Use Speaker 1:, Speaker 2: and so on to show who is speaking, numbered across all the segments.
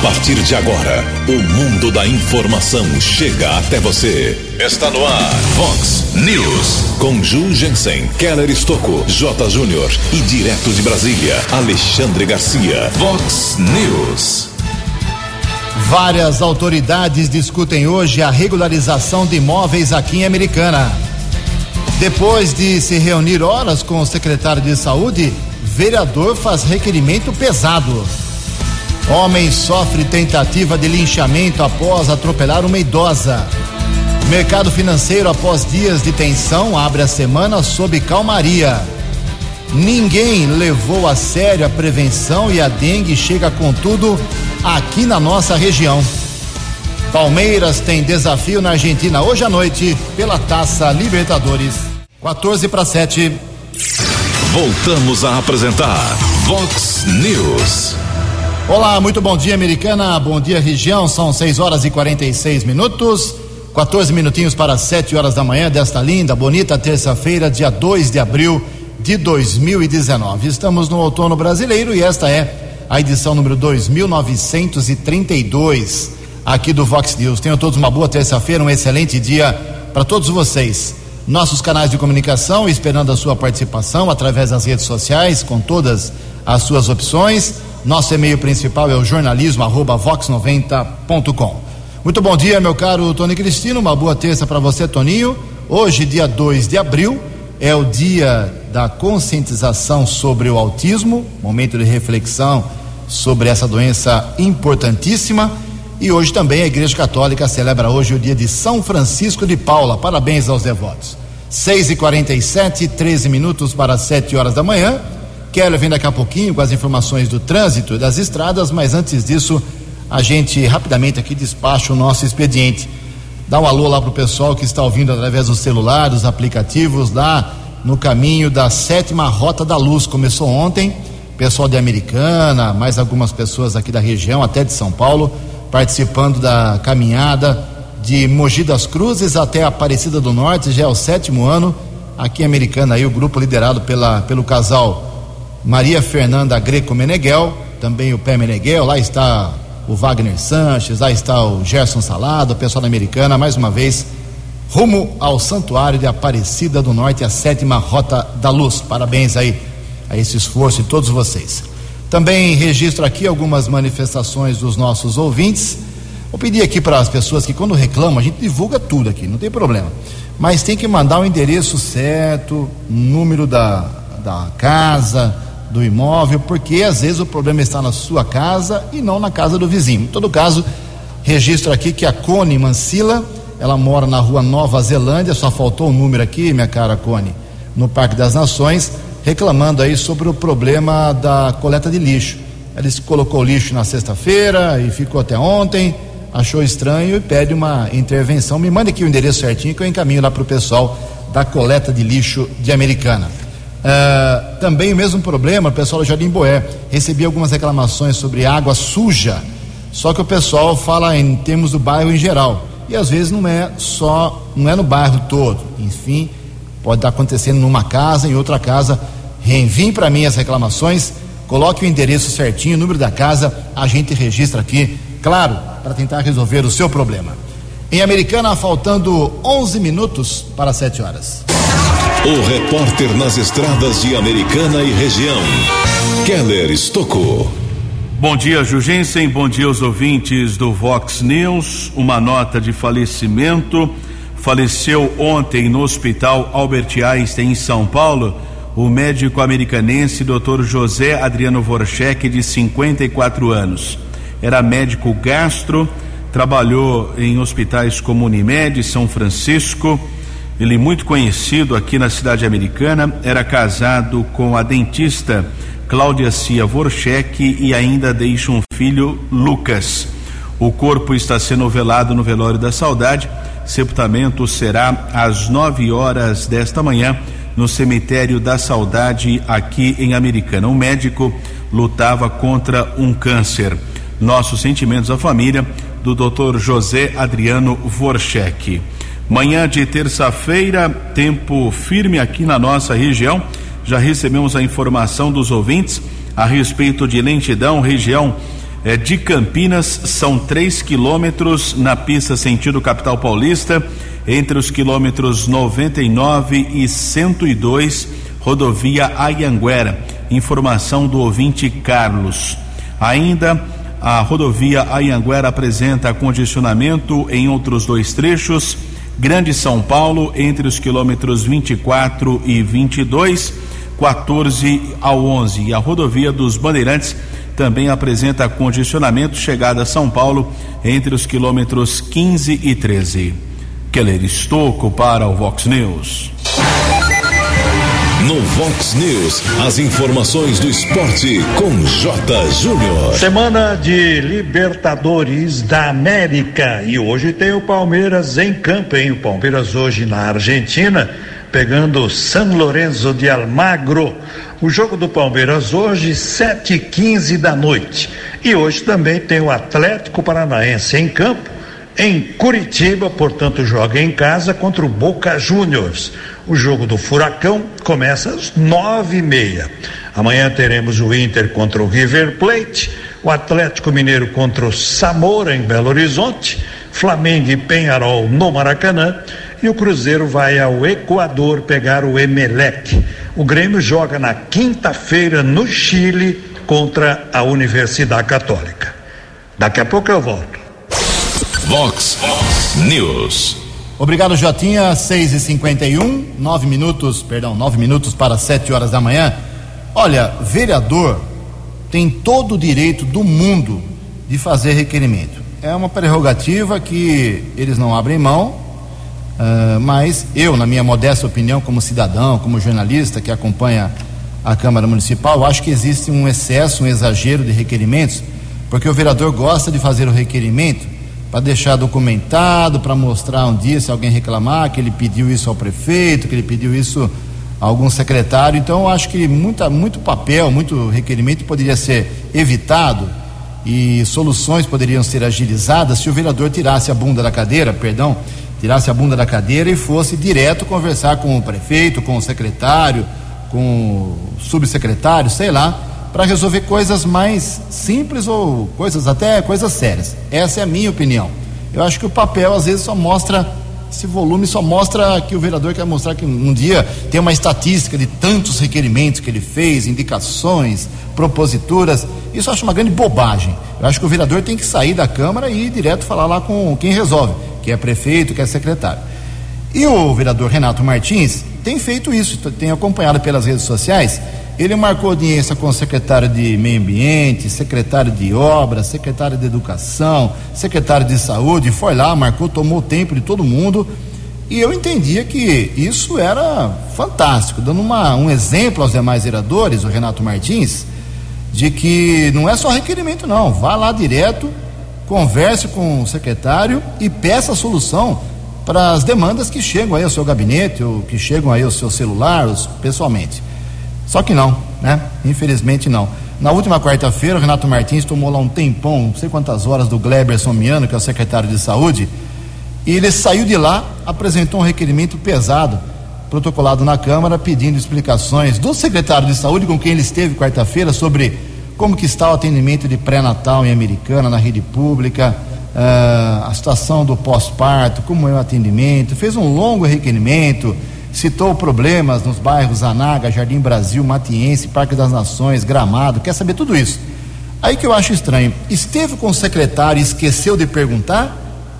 Speaker 1: A partir de agora, o mundo da informação chega até você. Está no ar, Fox News. Com Ju Jensen, Keller Estocco, J. Júnior e direto de Brasília, Alexandre Garcia. Fox News.
Speaker 2: Várias autoridades discutem hoje a regularização de imóveis aqui em Americana. Depois de se reunir horas com o secretário de saúde, vereador faz requerimento pesado. Homem sofre tentativa de linchamento após atropelar uma idosa. Mercado financeiro, após dias de tensão, abre a semana sob calmaria. Ninguém levou a sério a prevenção e a dengue chega com tudo aqui na nossa região. Palmeiras tem desafio na Argentina hoje à noite pela Taça Libertadores. 14 para 7.
Speaker 1: Voltamos a apresentar Vox News.
Speaker 2: Olá, muito bom dia, americana. Bom dia, região. São 6 horas e 46 minutos. 14 minutinhos para 7 horas da manhã desta linda, bonita terça-feira, dia 2 de abril de 2019. Estamos no outono brasileiro e esta é a edição número 2932 aqui do Vox News. Tenham todos uma boa terça-feira, um excelente dia para todos vocês. Nossos canais de comunicação, esperando a sua participação através das redes sociais, com todas as suas opções. Nosso e-mail principal é o jornalismo@vox90.com. Muito bom dia, meu caro Tony Cristino. Uma boa terça para você, Toninho. Hoje, dia 2 de abril, é o dia da conscientização sobre o autismo, momento de reflexão sobre essa doença importantíssima. E hoje também a Igreja Católica celebra hoje o dia de São Francisco de Paula. Parabéns aos devotos. 6 e 47 13 minutos para 7 horas da manhã. Quero vir daqui a pouquinho com as informações do trânsito e das estradas, mas antes disso, a gente rapidamente aqui despacha o nosso expediente. Dá um alô lá pro pessoal que está ouvindo através do celular, dos aplicativos, lá no caminho da sétima Rota da Luz. Começou ontem, pessoal de Americana, mais algumas pessoas aqui da região, até de São Paulo, participando da caminhada de Mogi das Cruzes até Aparecida do Norte, já é o sétimo ano. Aqui em Americana, aí o grupo liderado pela, pelo casal Maria Fernanda Greco Meneghel, também o Pé Meneghel, lá está o Wagner Sanches, lá está o Gerson Salado, o pessoal da Americana, mais uma vez, rumo ao Santuário de Aparecida do Norte, a sétima Rota da Luz. Parabéns aí a esse esforço de todos vocês. Também registro aqui algumas manifestações dos nossos ouvintes. Vou pedir aqui para as pessoas que quando reclamam, a gente divulga tudo aqui, não tem problema. Mas tem que mandar o endereço certo, número da, da casa, do imóvel, porque às vezes o problema está na sua casa e não na casa do vizinho. Em todo caso, registro aqui que a Cone Mancila, ela mora na rua Nova Zelândia, só faltou o um número aqui, minha cara Cone, no Parque das Nações, reclamando aí sobre o problema da coleta de lixo. Ela colocou lixo na sexta-feira e ficou até ontem, achou estranho e pede uma intervenção. Me mande aqui o endereço certinho que eu encaminho lá para o pessoal da coleta de lixo de Americana. Uh, também o mesmo problema, o pessoal do Jardim Boé. Recebi algumas reclamações sobre água suja, só que o pessoal fala em termos do bairro em geral. E às vezes não é só, não é no bairro todo. Enfim, pode estar acontecendo numa casa, em outra casa. Reenviem para mim as reclamações, coloque o endereço certinho, o número da casa, a gente registra aqui, claro, para tentar resolver o seu problema. Em Americana, faltando 11 minutos para 7 horas.
Speaker 1: O repórter nas estradas de Americana e região, Keller Estocou.
Speaker 3: Bom dia, Jugensen. Bom dia aos ouvintes do Vox News. Uma nota de falecimento. Faleceu ontem no Hospital Albert Einstein, em São Paulo, o médico americanense Dr. José Adriano Vorchek, de 54 anos. Era médico gastro, trabalhou em hospitais como Unimed, São Francisco ele muito conhecido aqui na cidade americana, era casado com a dentista Cláudia Cia Vorchek e ainda deixa um filho, Lucas. O corpo está sendo velado no velório da saudade. Sepultamento será às nove horas desta manhã no cemitério da saudade aqui em Americana. Um médico lutava contra um câncer. Nossos sentimentos à família do Dr. José Adriano Vorchek. Manhã de terça-feira, tempo firme aqui na nossa região. Já recebemos a informação dos ouvintes a respeito de lentidão, região é, de Campinas são 3 quilômetros na pista sentido capital paulista, entre os quilômetros 99 e 102, rodovia Ayanguera. Informação do ouvinte Carlos. Ainda a rodovia Ayanguera apresenta condicionamento em outros dois trechos. Grande São Paulo, entre os quilômetros 24 e 22, 14 ao 11. E a rodovia dos Bandeirantes também apresenta condicionamento chegada a São Paulo entre os quilômetros 15 e 13. Keller Estocco para o Vox News.
Speaker 1: No Vox News, as informações do esporte com J. Júnior.
Speaker 4: Semana de Libertadores da América e hoje tem o Palmeiras em campo, hein? O Palmeiras hoje na Argentina, pegando San Lorenzo de Almagro. O jogo do Palmeiras hoje, sete e quinze da noite. E hoje também tem o Atlético Paranaense em campo, em Curitiba, portanto joga em casa contra o Boca Juniors. O jogo do Furacão começa às nove e meia. Amanhã teremos o Inter contra o River Plate, o Atlético Mineiro contra o Samora em Belo Horizonte, Flamengo e Penharol no Maracanã e o Cruzeiro vai ao Equador pegar o Emelec. O Grêmio joga na quinta-feira no Chile contra a Universidade Católica. Daqui a pouco eu volto.
Speaker 1: Vox News.
Speaker 2: Obrigado, Jotinha. 6 e 51 nove minutos, perdão, nove minutos para sete horas da manhã. Olha, vereador tem todo o direito do mundo de fazer requerimento. É uma prerrogativa que eles não abrem mão, uh, mas eu, na minha modesta opinião, como cidadão, como jornalista que acompanha a Câmara Municipal, acho que existe um excesso, um exagero de requerimentos, porque o vereador gosta de fazer o requerimento para deixar documentado, para mostrar um dia se alguém reclamar que ele pediu isso ao prefeito, que ele pediu isso a algum secretário. Então, eu acho que muita, muito papel, muito requerimento poderia ser evitado e soluções poderiam ser agilizadas se o vereador tirasse a bunda da cadeira, perdão, tirasse a bunda da cadeira e fosse direto conversar com o prefeito, com o secretário, com o subsecretário, sei lá, para resolver coisas mais simples ou coisas até coisas sérias. Essa é a minha opinião. Eu acho que o papel às vezes só mostra esse volume só mostra que o vereador quer mostrar que um dia tem uma estatística de tantos requerimentos que ele fez, indicações, proposituras. Isso eu acho uma grande bobagem. Eu acho que o vereador tem que sair da Câmara e ir direto falar lá com quem resolve, que é prefeito, que é secretário. E o vereador Renato Martins tem feito isso, tem acompanhado pelas redes sociais ele marcou audiência com o secretário de Meio Ambiente, secretário de Obras, secretário de Educação, secretário de Saúde, foi lá, marcou, tomou o tempo de todo mundo. E eu entendia que isso era fantástico, dando uma, um exemplo aos demais vereadores, o Renato Martins, de que não é só requerimento, não. Vá lá direto, converse com o secretário e peça a solução para as demandas que chegam aí ao seu gabinete, ou que chegam aí ao seu celular, pessoalmente. Só que não, né? Infelizmente não. Na última quarta-feira, o Renato Martins tomou lá um tempão, não sei quantas horas, do Gleberson Miano, que é o secretário de saúde, e ele saiu de lá, apresentou um requerimento pesado, protocolado na Câmara, pedindo explicações do secretário de saúde, com quem ele esteve quarta-feira, sobre como que está o atendimento de pré-natal em Americana, na rede pública, uh, a situação do pós-parto, como é o atendimento, fez um longo requerimento, citou problemas nos bairros Anaga, Jardim Brasil, Matiense, Parque das Nações, Gramado, quer saber tudo isso. Aí que eu acho estranho, esteve com o secretário e esqueceu de perguntar?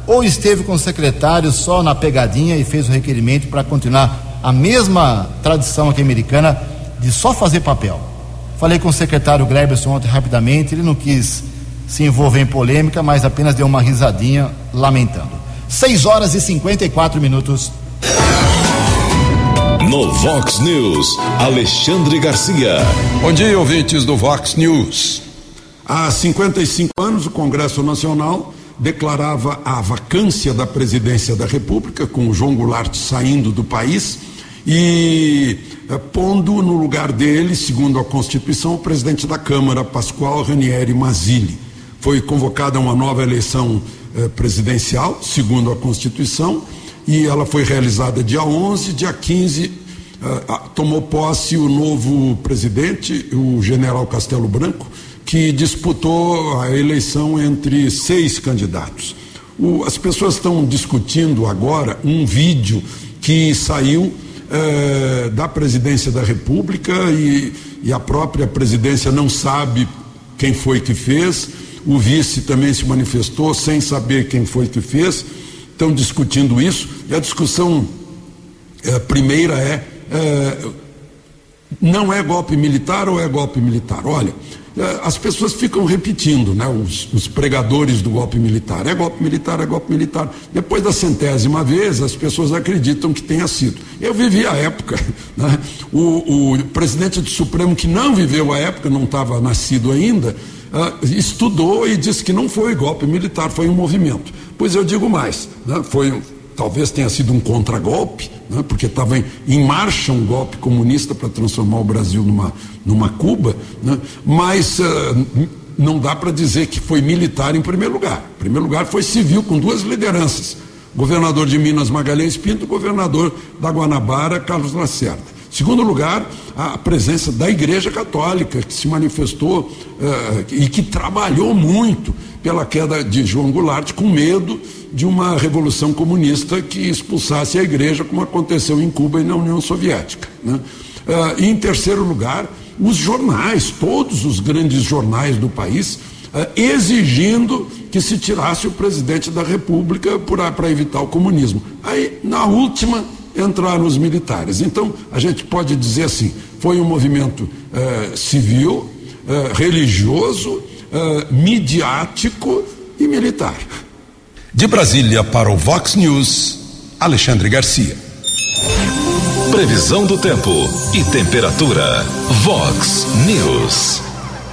Speaker 2: Ou esteve com o secretário só na pegadinha e fez o requerimento para continuar a mesma tradição aqui americana de só fazer papel? Falei com o secretário Gleberson ontem rapidamente, ele não quis se envolver em polêmica, mas apenas deu uma risadinha lamentando. 6 horas e 54 minutos.
Speaker 1: No Vox News, Alexandre Garcia.
Speaker 5: Bom dia, ouvintes do Vox News. Há 55 anos, o Congresso Nacional declarava a vacância da presidência da República, com o João Goulart saindo do país e eh, pondo no lugar dele, segundo a Constituição, o presidente da Câmara, Pascoal Ranieri Mazzilli. Foi convocada uma nova eleição eh, presidencial, segundo a Constituição, e ela foi realizada dia 11, dia 15 uh, tomou posse o novo presidente, o general Castelo Branco, que disputou a eleição entre seis candidatos. O, as pessoas estão discutindo agora um vídeo que saiu eh, da presidência da República e, e a própria presidência não sabe quem foi que fez. O vice também se manifestou sem saber quem foi que fez. Estão discutindo isso. E a discussão eh, primeira é, é: não é golpe militar ou é golpe militar? Olha, é, as pessoas ficam repetindo, né, os, os, pregadores do golpe militar. É golpe militar, é golpe militar. Depois da centésima vez, as pessoas acreditam que tenha sido. Eu vivi a época. Né? O, o, presidente do Supremo, que não viveu a época, não estava nascido ainda, uh, estudou e disse que não foi golpe militar, foi um movimento. Pois eu digo mais, né? foi talvez tenha sido um contragolpe, né, porque estava em, em, marcha um golpe comunista para transformar o Brasil numa, numa Cuba, né, mas uh, não dá para dizer que foi militar em primeiro lugar. Em primeiro lugar foi civil, com duas lideranças: governador de Minas Magalhães Pinto, governador da Guanabara Carlos Lacerda. Segundo lugar, a presença da Igreja Católica, que se manifestou uh, e que trabalhou muito pela queda de João Goulart, com medo de uma revolução comunista que expulsasse a igreja, como aconteceu em Cuba e na União Soviética. Né? Uh, em terceiro lugar, os jornais, todos os grandes jornais do país, uh, exigindo que se tirasse o presidente da República para evitar o comunismo. Aí, na última, entraram os militares. Então, a gente pode dizer assim: foi um movimento uh, civil, religioso, midiático e militar.
Speaker 1: De Brasília para o Vox News, Alexandre Garcia. Previsão do tempo e temperatura. Vox News.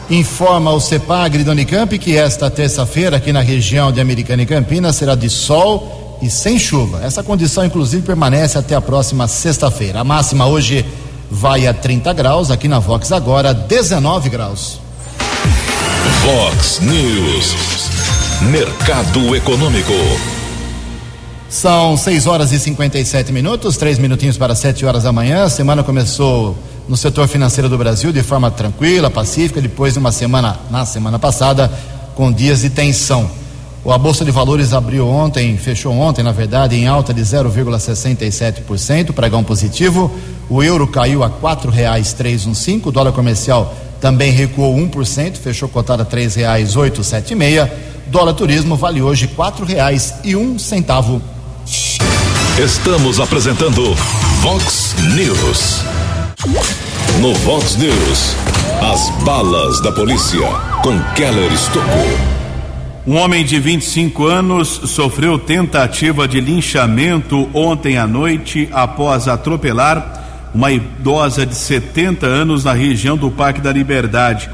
Speaker 2: Informa o CEPAGRI do Unicamp que esta terça-feira, aqui na região de Americana e Campinas, será de sol e sem chuva. Essa condição, inclusive, permanece até a próxima sexta-feira. A máxima hoje vai a 30 graus, aqui na Vox agora 19 graus.
Speaker 1: Vox News. Mercado Econômico.
Speaker 2: São 6 horas e 57 minutos, três minutinhos para 7 horas da manhã. A semana começou no setor financeiro do Brasil de forma tranquila, pacífica, depois de uma semana, na semana passada, com dias de tensão. A Bolsa de Valores abriu ontem, fechou ontem, na verdade, em alta de 0,67%, pregão positivo. O euro caiu a um cinco, o dólar comercial também recuou 1%, fechou reais oito sete meia. Dólar turismo vale hoje um centavo.
Speaker 1: Estamos apresentando Vox News. No Vox News, as balas da polícia com Keller Estocou.
Speaker 3: Um homem de 25 anos sofreu tentativa de linchamento ontem à noite após atropelar uma idosa de 70 anos na região do Parque da Liberdade.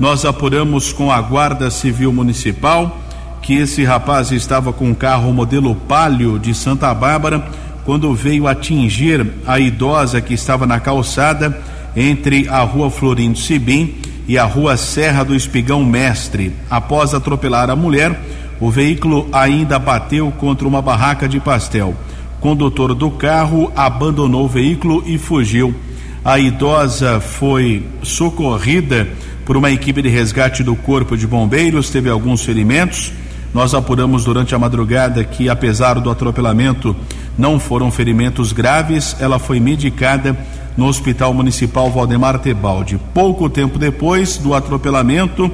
Speaker 3: Nós apuramos com a Guarda Civil Municipal que esse rapaz estava com um carro modelo Palio de Santa Bárbara quando veio atingir a idosa que estava na calçada entre a rua Florindo Sibim e a rua Serra do Espigão Mestre. Após atropelar a mulher, o veículo ainda bateu contra uma barraca de pastel. O condutor do carro abandonou o veículo e fugiu. A idosa foi socorrida por uma equipe de resgate do Corpo de Bombeiros, teve alguns ferimentos. Nós apuramos durante a madrugada que, apesar do atropelamento, não foram ferimentos graves. Ela foi medicada no Hospital Municipal Valdemar Tebaldi. Pouco tempo depois do atropelamento,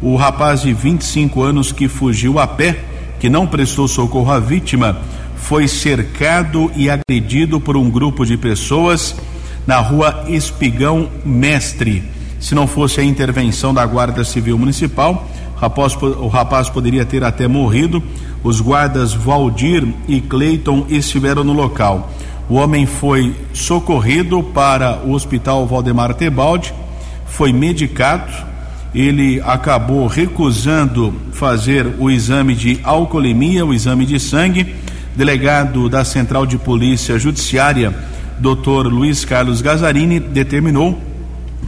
Speaker 3: o rapaz de 25 anos que fugiu a pé, que não prestou socorro à vítima, foi cercado e agredido por um grupo de pessoas na rua Espigão Mestre. Se não fosse a intervenção da Guarda Civil Municipal, o rapaz poderia ter até morrido. Os guardas Valdir e Cleiton estiveram no local. O homem foi socorrido para o Hospital Valdemar Tebaldi, foi medicado. Ele acabou recusando fazer o exame de alcoolemia, o exame de sangue. Delegado da Central de Polícia Judiciária, Dr. Luiz Carlos Gazarini, determinou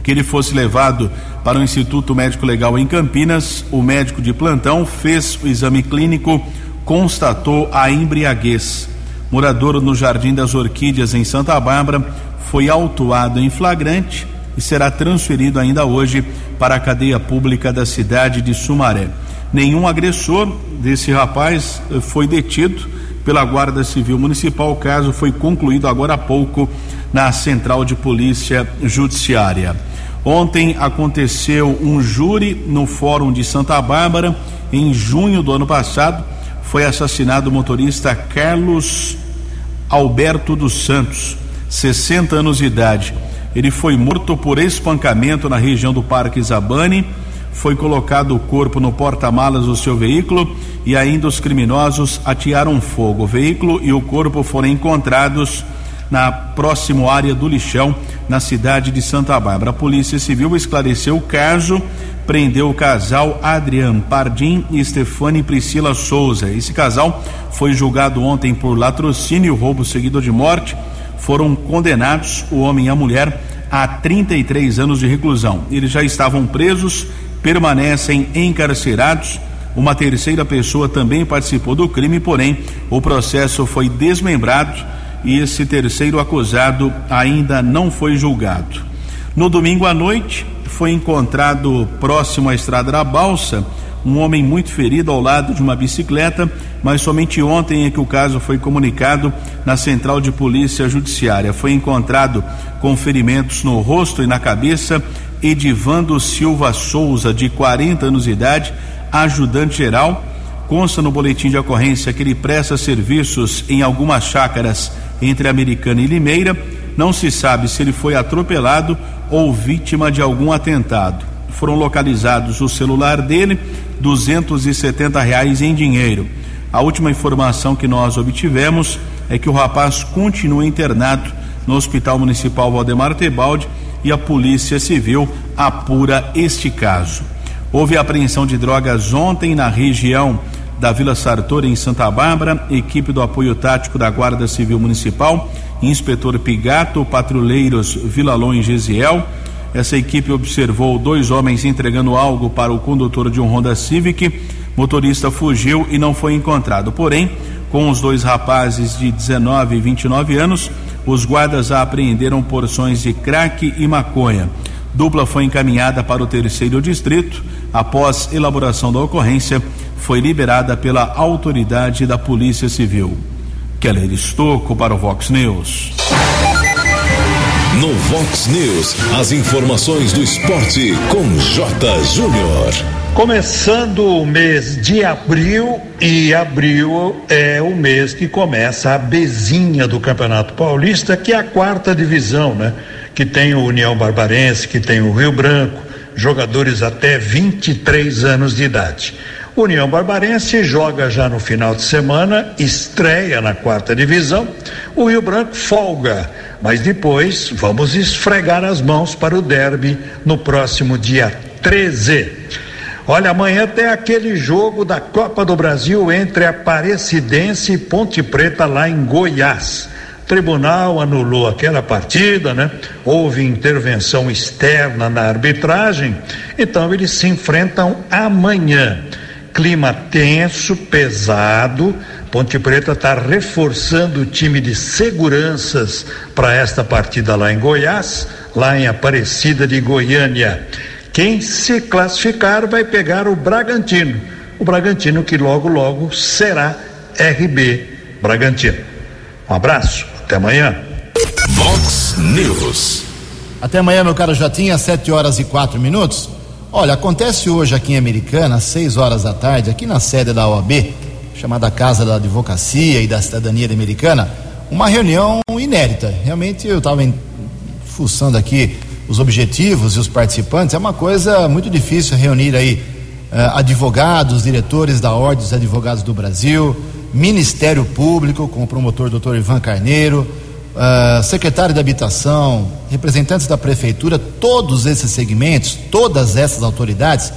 Speaker 3: que ele fosse levado para o Instituto Médico Legal em Campinas. O médico de plantão fez o exame clínico, constatou a embriaguez. Morador no Jardim das Orquídeas, em Santa Bárbara, foi autuado em flagrante. e será transferido ainda hoje para a cadeia pública da cidade de Sumaré. Nenhum agressor desse rapaz eh, foi detido pela Guarda Civil Municipal. O caso foi concluído agora há pouco na Central de Polícia Judiciária. Ontem aconteceu um júri no Fórum de Santa Bárbara. Em junho do ano passado, foi assassinado o motorista Carlos Alberto dos Santos, 60 anos de idade. Ele foi morto por espancamento na região do Parque Zabane. Foi colocado o corpo no porta-malas do seu veículo e ainda os criminosos atearam fogo. O veículo e o corpo foram encontrados na próxima área do lixão, na cidade de Santa Bárbara. A Polícia Civil esclareceu o caso, prendeu o casal Adrian Pardim e Stefane Priscila Souza. Esse casal foi julgado ontem por latrocínio, roubo seguido de morte. Foram condenados, o homem e a mulher, a 33 anos de reclusão. Eles já estavam presos, permanecem encarcerados. Uma terceira pessoa também participou do crime, porém o processo foi desmembrado e esse terceiro acusado ainda não foi julgado. No domingo à noite, foi encontrado próximo à estrada da Balsa um homem muito ferido ao lado de uma bicicleta, mas somente ontem é que o caso foi comunicado na Central de Polícia Judiciária. Foi encontrado com ferimentos no rosto e na cabeça Edivando Silva Souza, de 40 anos de idade, ajudante geral. Consta no boletim de ocorrência que ele presta serviços em algumas chácaras entre Americana e Limeira. Não se sabe se ele foi atropelado ou vítima de algum atentado. Foram localizados o celular dele, duzentos e setenta reais em dinheiro. A última informação que nós obtivemos é que o rapaz continua internado no Hospital Municipal Valdemar Tebaldi e a Polícia Civil apura este caso. Houve apreensão de drogas ontem na região da Vila Sartori, em Santa Bárbara, equipe do apoio tático da Guarda Civil Municipal, inspetor Pigato, patrulheiros Vilalon e Gesiel. Essa equipe observou dois homens entregando algo para o condutor de um Honda Civic. Motorista fugiu e não foi encontrado. Porém, com os dois rapazes de 19 e 29 anos, os guardas apreenderam porções de crack e maconha. Dupla foi encaminhada para o terceiro distrito. Após elaboração da ocorrência, foi liberada pela autoridade da Polícia Civil. Keller Estocco para o Vox News.
Speaker 1: No Vox News, as informações do esporte com J. Júnior.
Speaker 4: Começando o mês de abril, e abril é o mês que começa a bezinha do Campeonato Paulista, que é a quarta divisão, né? Que tem o União Barbarense, que tem o Rio Branco, jogadores até 23 anos de idade. União Barbarense joga já no final de semana, estreia na quarta divisão. O Rio Branco folga, mas depois vamos esfregar as mãos para o derby no próximo dia 13. Olha, amanhã tem aquele jogo da Copa do Brasil entre Aparecidense e Ponte Preta lá em Goiás. O tribunal anulou aquela partida, né? Houve intervenção externa na arbitragem, então eles se enfrentam amanhã clima tenso, pesado. Ponte Preta está reforçando o time de seguranças para esta partida lá em Goiás, lá em Aparecida de Goiânia. Quem se classificar vai pegar o Bragantino. O Bragantino que logo, logo será RB Bragantino. Um abraço, até amanhã.
Speaker 1: Vox News.
Speaker 2: Até amanhã, meu caro Jotinha, sete horas e quatro minutos. Olha, acontece hoje aqui em Americana, às 6 horas da tarde, aqui na sede da OAB, chamada Casa da Advocacia e da Cidadania Americana, uma reunião inédita. Realmente eu estava fuçando aqui os objetivos e os participantes. É uma coisa muito difícil reunir aí uh, advogados, diretores da Ordem dos Advogados do Brasil, Ministério Público, com o promotor Dr. Ivan Carneiro, uh, secretário de Habitação, representantes da Prefeitura, todos esses segmentos, todas essas autoridades,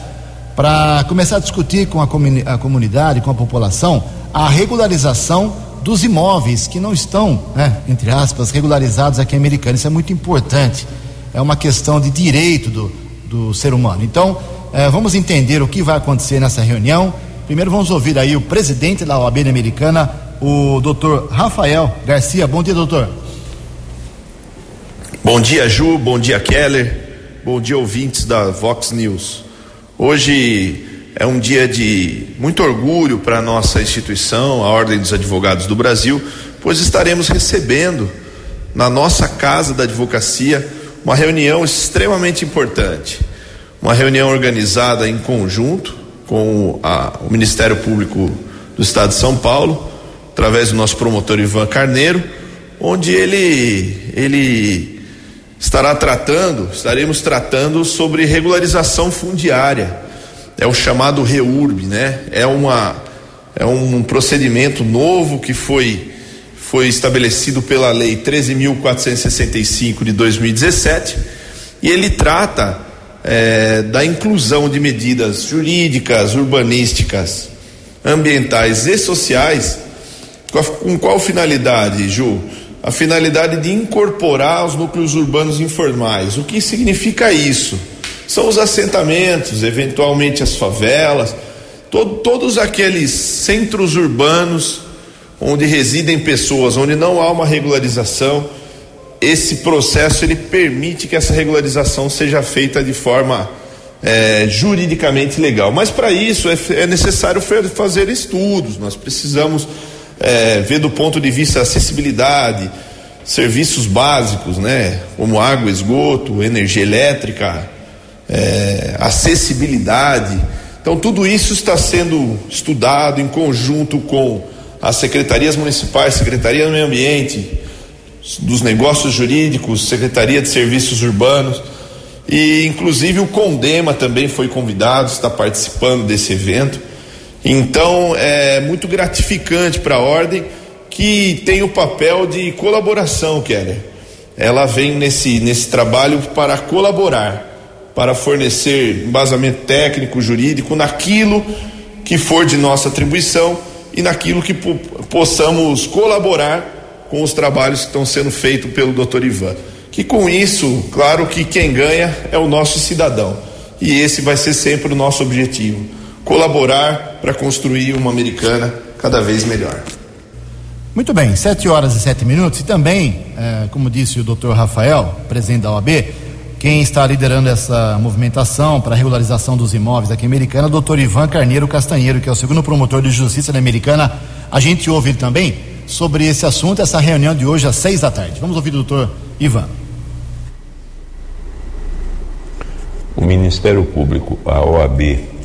Speaker 2: para começar a discutir com a, comuni a, comunidade, com a população, a regularização dos imóveis que não estão, né, entre aspas, regularizados aqui em Americana. Isso é muito importante. É uma questão de direito do, do ser humano. Então, eh, vamos entender o que vai acontecer nessa reunião. Primeiro vamos ouvir aí o presidente da OAB Americana, o doutor Rafael Garcia. Bom dia, doutor.
Speaker 6: Bom dia, Ju. Bom dia, Keller. Bom dia, ouvintes da Vox News. Hoje é um dia de muito orgulho para a nossa instituição, a Ordem dos Advogados do Brasil, pois estaremos recebendo na nossa casa da advocacia uma reunião extremamente importante. Uma reunião organizada em conjunto com a, o Ministério Público do Estado de São Paulo, através do nosso promotor Ivan Carneiro, onde ele, ele estará tratando, estaremos tratando sobre regularização fundiária. É o chamado REURB, né? É, uma, é um procedimento novo que foi, foi estabelecido pela Lei 13.465 de 2017 e ele trata é, da inclusão de medidas jurídicas, urbanísticas, ambientais e sociais. Com qual finalidade, Ju? A finalidade de incorporar os núcleos urbanos informais. O que significa isso? São os assentamentos, eventualmente as favelas, todo, todos aqueles centros urbanos onde residem pessoas, onde não há uma regularização. Esse processo ele permite que essa regularização seja feita de forma é, juridicamente legal. Mas para isso é, é necessário fazer estudos. Nós precisamos é, ver do ponto de vista acessibilidade, serviços básicos, né, como água, esgoto, energia elétrica, é, acessibilidade. Então tudo isso está sendo estudado em conjunto com as secretarias municipais, Secretaria do Meio Ambiente, dos Negócios Jurídicos, Secretaria de Serviços Urbanos e inclusive o Condema também foi convidado, está participando desse evento. Então é muito gratificante para a ordem que tem o papel de colaboração, Keller. Ela vem nesse, nesse trabalho para colaborar, para fornecer embasamento técnico, jurídico naquilo que for de nossa atribuição e naquilo que possamos colaborar com os trabalhos que estão sendo feitos pelo Dr. Ivan. Que com isso, claro que quem ganha é o nosso cidadão. E esse vai ser sempre o nosso objetivo colaborar para construir uma americana cada vez melhor.
Speaker 2: Muito bem, sete horas e sete minutos. E também, é, como disse o doutor Rafael, presidente da OAB, quem está liderando essa movimentação para a regularização dos imóveis aqui em Americana é o doutor Ivan Carneiro Castanheiro, que é o segundo promotor de justiça da Americana. A gente ouve ele também sobre esse assunto, essa reunião de hoje às seis da tarde. Vamos ouvir o doutor Ivan.
Speaker 7: O Ministério Público, a OAB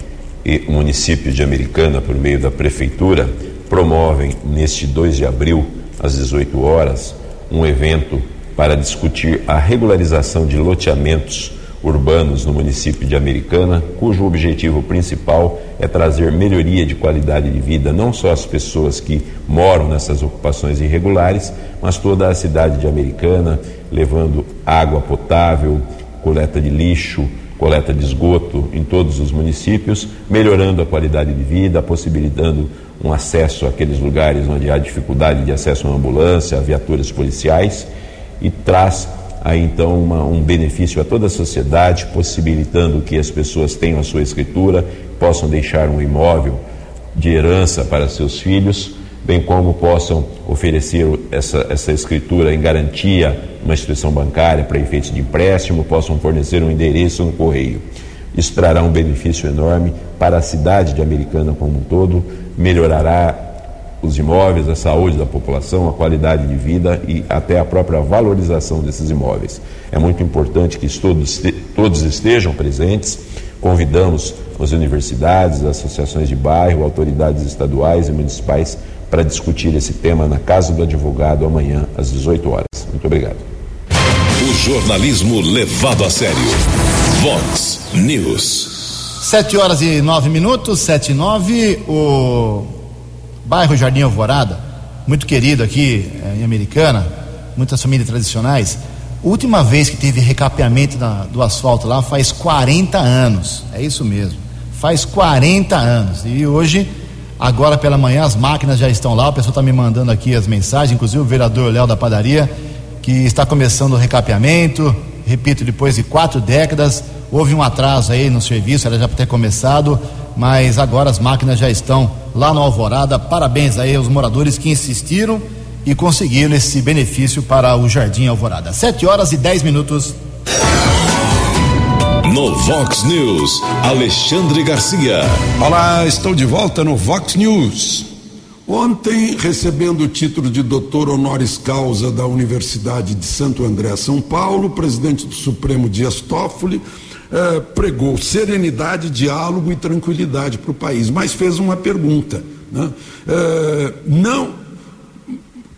Speaker 7: e o município de Americana, por meio da prefeitura, promovem neste 2 de abril, às 18 horas, um evento para discutir a regularização de loteamentos urbanos no município de Americana, cujo objetivo principal é trazer melhoria de qualidade de vida não só às pessoas que moram nessas ocupações irregulares, mas toda a cidade de Americana, levando água potável, coleta de lixo, coleta de esgoto em todos os municípios, melhorando a qualidade de vida, possibilitando um acesso àqueles lugares onde há dificuldade de acesso a ambulância, a viaturas policiais e traz aí então uma, um benefício a toda a sociedade, possibilitando que as pessoas tenham a sua escritura, possam deixar um imóvel de herança para seus filhos bem como possam oferecer essa, essa escritura em garantia uma instituição bancária para efeitos de empréstimo, possam fornecer um endereço no correio. Isso trará um benefício enorme para a cidade de Americana como um todo, melhorará os imóveis, a saúde da população, a qualidade de vida e até a própria valorização desses imóveis. É muito importante que todos, todos estejam presentes. Convidamos as universidades, as associações de bairro, autoridades estaduais e municipais para discutir esse tema na Casa do Advogado amanhã às 18 horas. Muito obrigado.
Speaker 1: O jornalismo levado a sério. Vox News.
Speaker 2: Sete horas e nove minutos, sete e nove. O bairro Jardim Alvorada, muito querido aqui é, em Americana, muitas famílias tradicionais. Última vez que teve recapeamento da, do asfalto lá faz 40 anos. É isso mesmo. Faz 40 anos. E hoje Agora pela manhã as máquinas já estão lá, o pessoal está me mandando aqui as mensagens, inclusive o vereador Léo da Padaria, que está começando o recapeamento. Repito, depois de quatro décadas, houve um atraso aí no serviço, era já para ter começado, mas agora as máquinas já estão lá no Alvorada. Parabéns aí aos moradores que insistiram e conseguiram esse benefício para o Jardim Alvorada. Sete horas e dez minutos.
Speaker 1: No Vox News, Alexandre Garcia.
Speaker 5: Olá, estou de volta no Vox News. Ontem, recebendo o título de doutor honoris causa da Universidade de Santo André, São Paulo, o presidente do Supremo Dias Toffoli eh, pregou serenidade, diálogo e tranquilidade para o país, mas fez uma pergunta. Né? Eh, não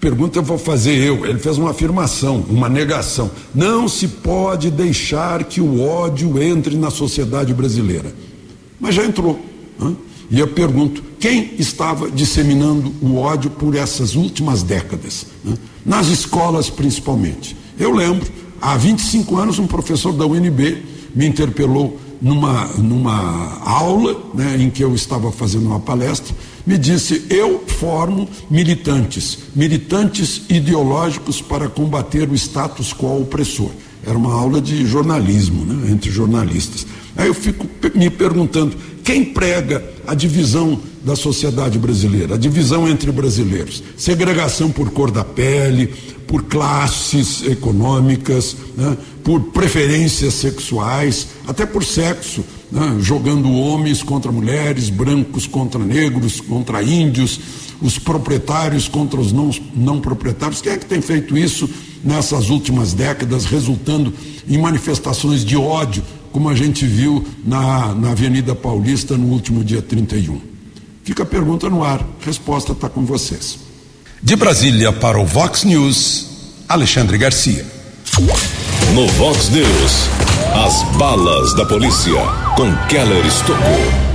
Speaker 5: pergunta eu vou fazer eu. Ele fez uma afirmação, uma negação. Não se pode deixar que o ódio entre na sociedade brasileira. Mas já entrou. Né? E eu pergunto: quem estava disseminando o ódio por essas últimas décadas? Né? Nas escolas, principalmente. Eu lembro, há 25 anos, um professor da UNB me interpelou numa, numa aula né, em que eu estava fazendo uma palestra me disse: Eu formo militantes, militantes ideológicos para combater o status quo opressor. Era uma aula de jornalismo, né, entre jornalistas. Aí eu fico me perguntando: quem prega a divisão da sociedade brasileira, a divisão entre brasileiros? Segregação por cor da pele, por classes econômicas, né, por preferências sexuais, até por sexo né, jogando homens contra mulheres, brancos contra negros, contra índios, os proprietários contra os não, não proprietários. Quem é que tem feito isso nessas últimas décadas, resultando em manifestações de ódio, como a gente viu na, na Avenida Paulista no último dia 31? Fica a pergunta no ar, resposta está com vocês. De Brasília para o Vox News, Alexandre Garcia.
Speaker 1: No Vox News, as balas da polícia com Keller Estocou.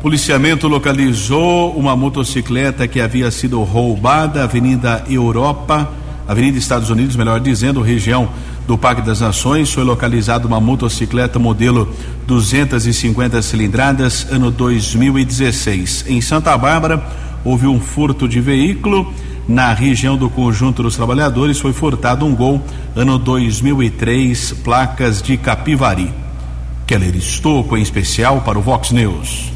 Speaker 3: Policiamento localizou uma motocicleta que havia sido roubada, Avenida Europa, Avenida Estados Unidos, melhor dizendo, região do Parque das Nações. Foi localizada uma motocicleta modelo 250 cilindradas, ano 2016. Em Santa Bárbara, houve um furto de veículo na região do Conjunto dos Trabalhadores foi furtado um gol ano 2003, placas de Capivari. Keller Estocco em especial para o Vox News.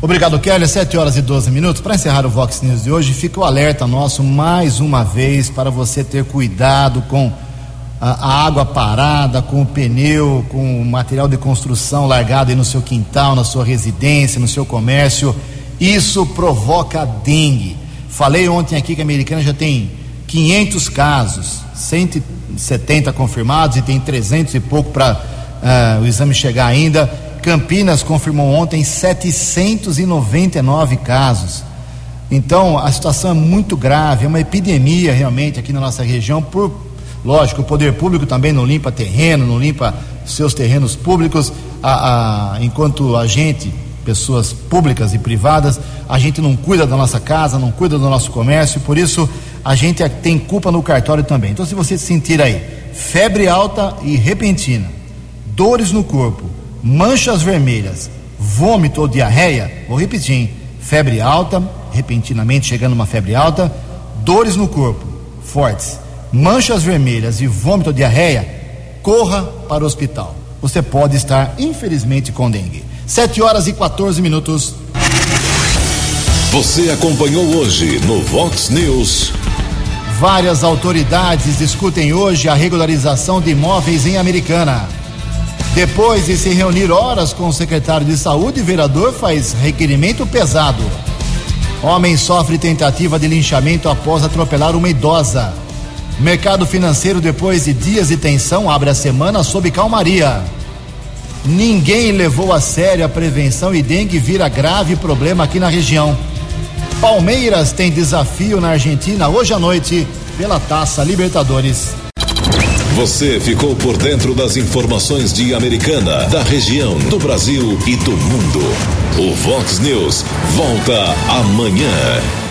Speaker 2: Obrigado, Keller. 7 horas e 12 minutos. Para encerrar o Vox News de hoje, fica o alerta nosso mais uma vez para você ter cuidado com a, água parada, com o pneu, com o material de construção largado aí no seu quintal, na sua residência, no seu comércio. Isso provoca dengue. Falei ontem aqui que a americana já tem 500 casos, 170 confirmados e tem 300 e pouco para uh, eh, o exame chegar ainda. Campinas confirmou ontem 799 casos. Então a situação é muito grave, é uma epidemia realmente aqui na nossa região. Por lógico, o poder público também não limpa terreno, não limpa seus terrenos públicos, a, a, enquanto a gente pessoas públicas e privadas, a gente não cuida da nossa casa, não cuida do nosso comércio, por isso a gente tem culpa no cartório também. Então, se você sentir aí febre alta e repentina, dores no corpo, manchas vermelhas, vômito ou diarreia, vou repetir, hein? febre alta, repentinamente chegando uma febre alta, dores no corpo fortes, manchas vermelhas e vômito ou diarreia, corra para o hospital. Você pode estar, infelizmente, com dengue. 7 horas e 14 minutos.
Speaker 1: Você acompanhou hoje no Vox News.
Speaker 2: Várias autoridades discutem hoje a regularização de imóveis em Americana. Depois de se reunir horas com o secretário de saúde, o vereador faz requerimento pesado. Homem sofre tentativa de linchamento após atropelar uma idosa. Mercado financeiro, depois de dias de tensão, abre a semana sob calmaria. Ninguém levou a sério a prevenção e dengue vira grave problema aqui na região. Palmeiras tem desafio na Argentina hoje à noite pela Taça Libertadores.
Speaker 1: Você ficou por dentro das informações de Americana, da região, do Brasil e do mundo. O Vox News volta amanhã.